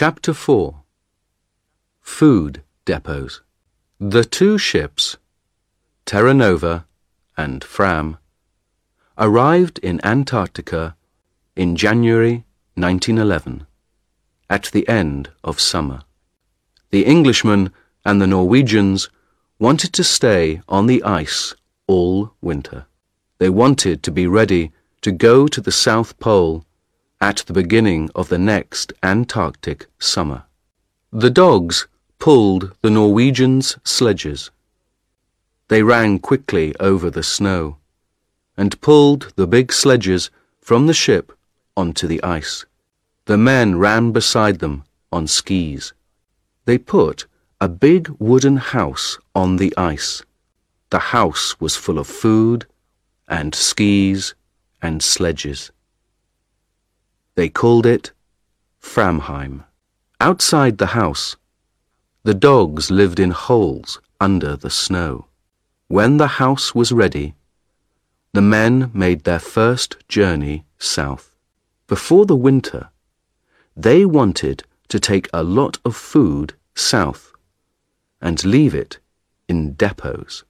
Chapter 4 Food Depots The two ships, Terra Nova and Fram, arrived in Antarctica in January 1911, at the end of summer. The Englishmen and the Norwegians wanted to stay on the ice all winter. They wanted to be ready to go to the South Pole at the beginning of the next Antarctic summer. The dogs pulled the Norwegians' sledges. They ran quickly over the snow and pulled the big sledges from the ship onto the ice. The men ran beside them on skis. They put a big wooden house on the ice. The house was full of food and skis and sledges. They called it Framheim. Outside the house, the dogs lived in holes under the snow. When the house was ready, the men made their first journey south. Before the winter, they wanted to take a lot of food south and leave it in depots.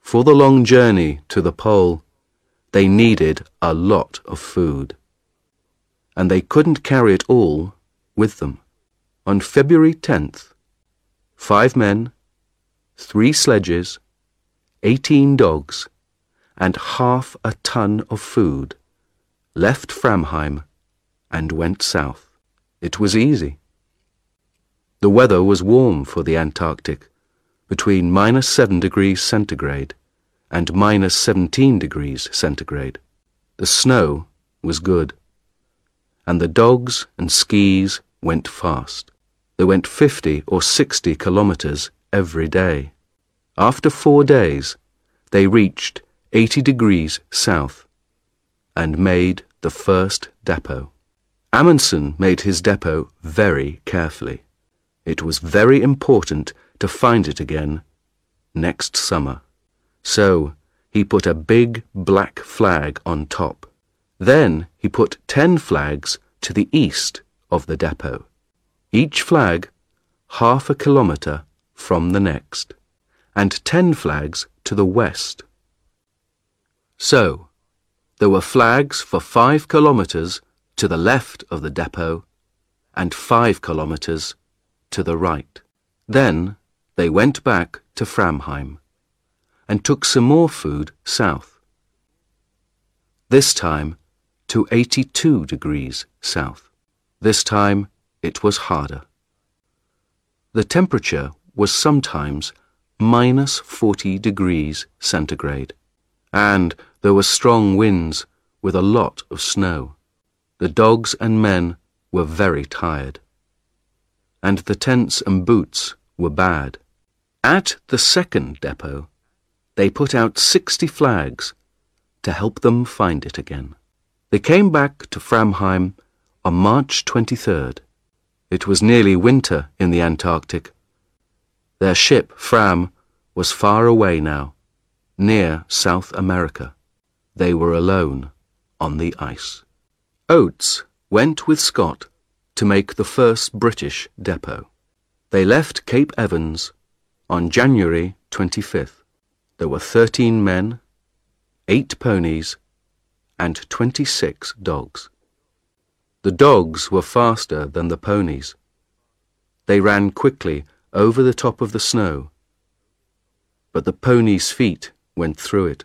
For the long journey to the pole, they needed a lot of food and they couldn't carry it all with them. On February 10th, five men, three sledges, 18 dogs, and half a ton of food left Framheim and went south. It was easy. The weather was warm for the Antarctic, between minus 7 degrees centigrade and minus 17 degrees centigrade. The snow was good and the dogs and skis went fast. They went 50 or 60 kilometers every day. After four days, they reached 80 degrees south and made the first depot. Amundsen made his depot very carefully. It was very important to find it again next summer. So he put a big black flag on top. Then he put ten flags to the east of the depot, each flag half a kilometre from the next, and ten flags to the west. So, there were flags for five kilometres to the left of the depot and five kilometres to the right. Then they went back to Framheim and took some more food south. This time to 82 degrees south. This time it was harder. The temperature was sometimes minus 40 degrees centigrade, and there were strong winds with a lot of snow. The dogs and men were very tired, and the tents and boots were bad. At the second depot, they put out 60 flags to help them find it again. They came back to Framheim on March 23rd. It was nearly winter in the Antarctic. Their ship, Fram, was far away now, near South America. They were alone on the ice. Oates went with Scott to make the first British depot. They left Cape Evans on January 25th. There were 13 men, 8 ponies, and 26 dogs. The dogs were faster than the ponies. They ran quickly over the top of the snow, but the ponies' feet went through it.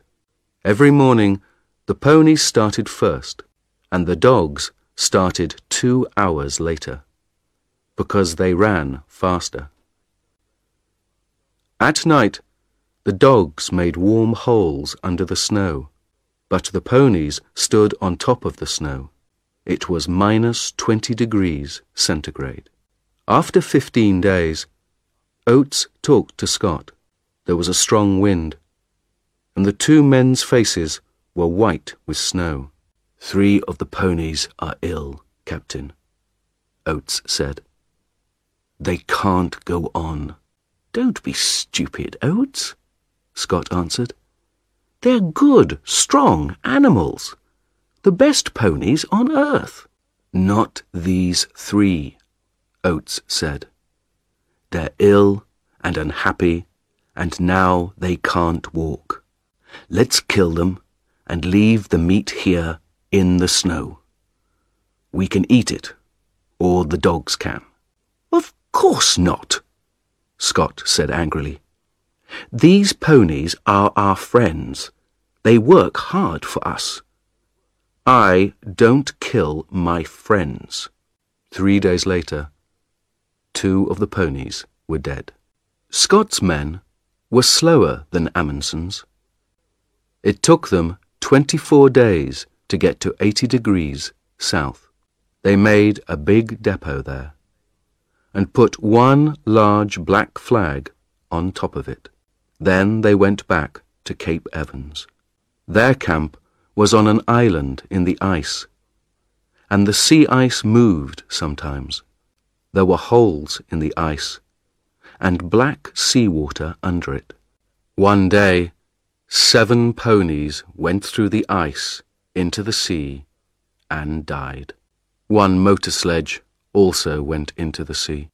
Every morning, the ponies started first, and the dogs started two hours later, because they ran faster. At night, the dogs made warm holes under the snow but the ponies stood on top of the snow. It was minus 20 degrees centigrade. After 15 days, Oates talked to Scott. There was a strong wind, and the two men's faces were white with snow. Three of the ponies are ill, Captain, Oates said. They can't go on. Don't be stupid, Oates, Scott answered. They're good, strong animals. The best ponies on earth. Not these three, Oates said. They're ill and unhappy, and now they can't walk. Let's kill them and leave the meat here in the snow. We can eat it, or the dogs can. Of course not, Scott said angrily. These ponies are our friends. They work hard for us. I don't kill my friends. Three days later, two of the ponies were dead. Scott's men were slower than Amundsen's. It took them 24 days to get to 80 degrees south. They made a big depot there and put one large black flag on top of it. Then they went back to Cape Evans. Their camp was on an island in the ice, and the sea ice moved sometimes. There were holes in the ice and black sea water under it. One day, seven ponies went through the ice into the sea and died. One motor sledge also went into the sea.